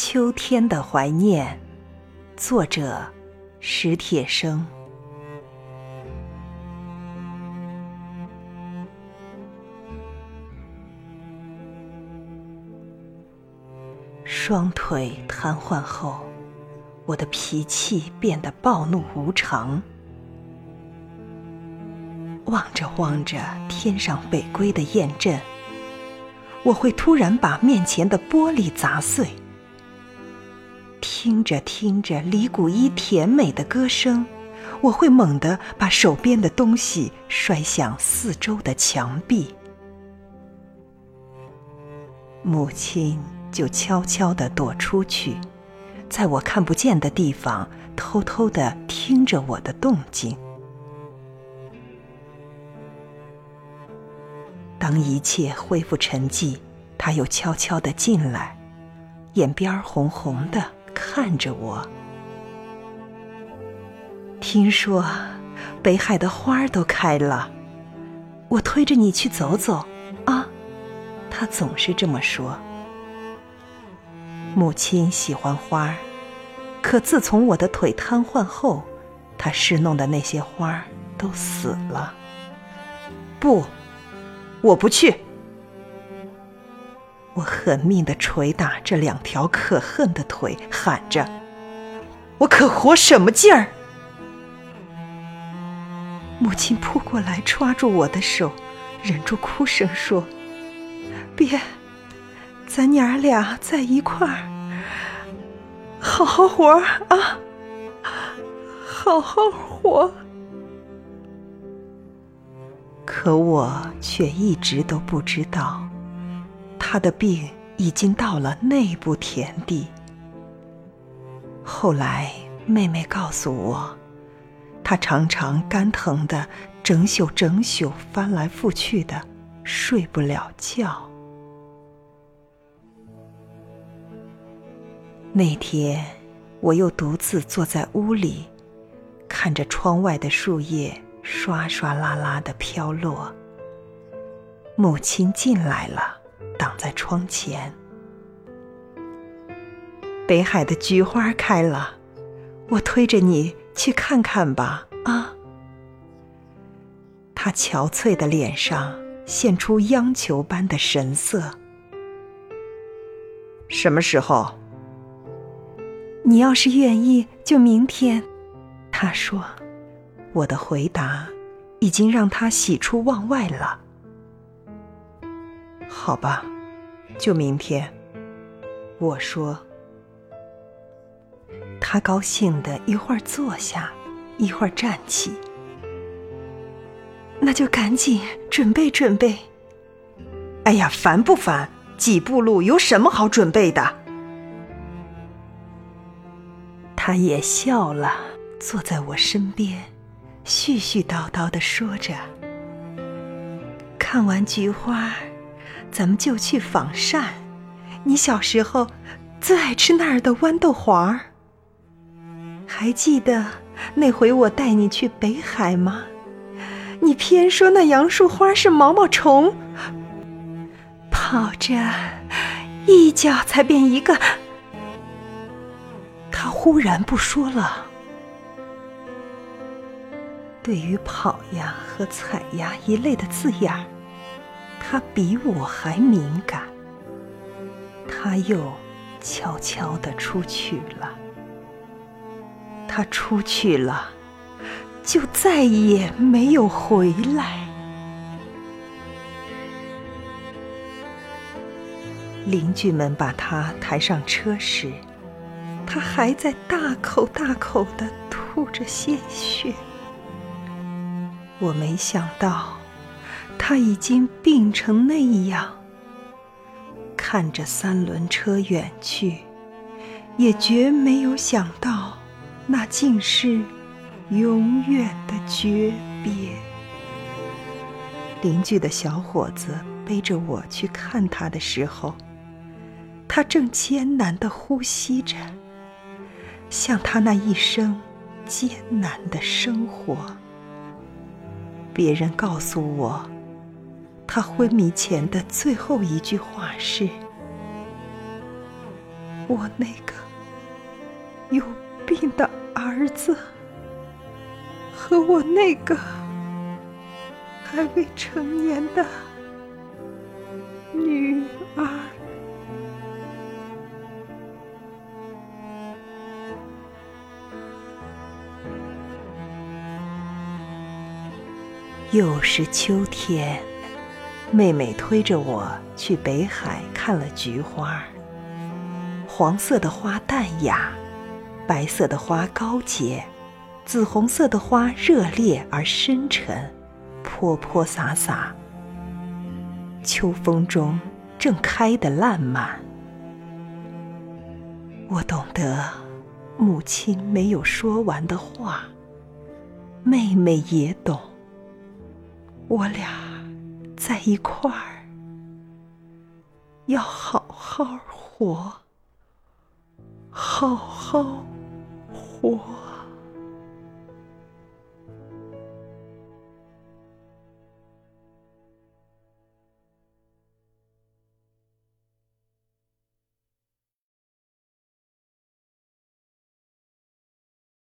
秋天的怀念，作者史铁生。双腿瘫痪后，我的脾气变得暴怒无常。望着望着天上北归的雁阵，我会突然把面前的玻璃砸碎。听着听着李谷一甜美的歌声，我会猛地把手边的东西摔向四周的墙壁。母亲就悄悄地躲出去，在我看不见的地方偷偷地听着我的动静。当一切恢复沉寂，他又悄悄地进来，眼边红红的看着我。听说北海的花都开了，我推着你去走走啊！他总是这么说。母亲喜欢花儿，可自从我的腿瘫痪后，她侍弄的那些花儿都死了。不。我不去！我狠命的捶打这两条可恨的腿，喊着：“我可活什么劲儿？”母亲扑过来，抓住我的手，忍住哭声说：“别，咱娘儿俩在一块儿，好好活啊，好好活。”可我却一直都不知道，他的病已经到了内部田地。后来妹妹告诉我，他常常肝疼的整宿整宿翻来覆去的，睡不了觉。那天，我又独自坐在屋里，看着窗外的树叶。刷刷啦啦的飘落。母亲进来了，挡在窗前。北海的菊花开了，我推着你去看看吧，啊！他憔悴的脸上现出央求般的神色。什么时候？你要是愿意，就明天。他说。我的回答已经让他喜出望外了。好吧，就明天。我说。他高兴的一会儿坐下，一会儿站起。那就赶紧准备准备。哎呀，烦不烦？几步路有什么好准备的？他也笑了，坐在我身边。絮絮叨叨的说着，看完菊花，咱们就去仿膳。你小时候最爱吃那儿的豌豆黄儿，还记得那回我带你去北海吗？你偏说那杨树花是毛毛虫，跑着一脚才变一个。他忽然不说了。对于“跑呀”和“踩呀”一类的字眼儿，他比我还敏感。他又悄悄地出去了。他出去了，就再也没有回来。邻居们把他抬上车时，他还在大口大口地吐着鲜血。我没想到，他已经病成那样。看着三轮车远去，也绝没有想到，那竟是永远的诀别。邻居的小伙子背着我去看他的时候，他正艰难的呼吸着，像他那一生艰难的生活。别人告诉我，他昏迷前的最后一句话是：“我那个有病的儿子和我那个还未成年的女儿。又是秋天，妹妹推着我去北海看了菊花。黄色的花淡雅，白色的花高洁，紫红色的花热烈而深沉，泼泼洒洒。秋风中正开得烂漫。我懂得母亲没有说完的话，妹妹也懂。我俩在一块儿，要好好活，好好活。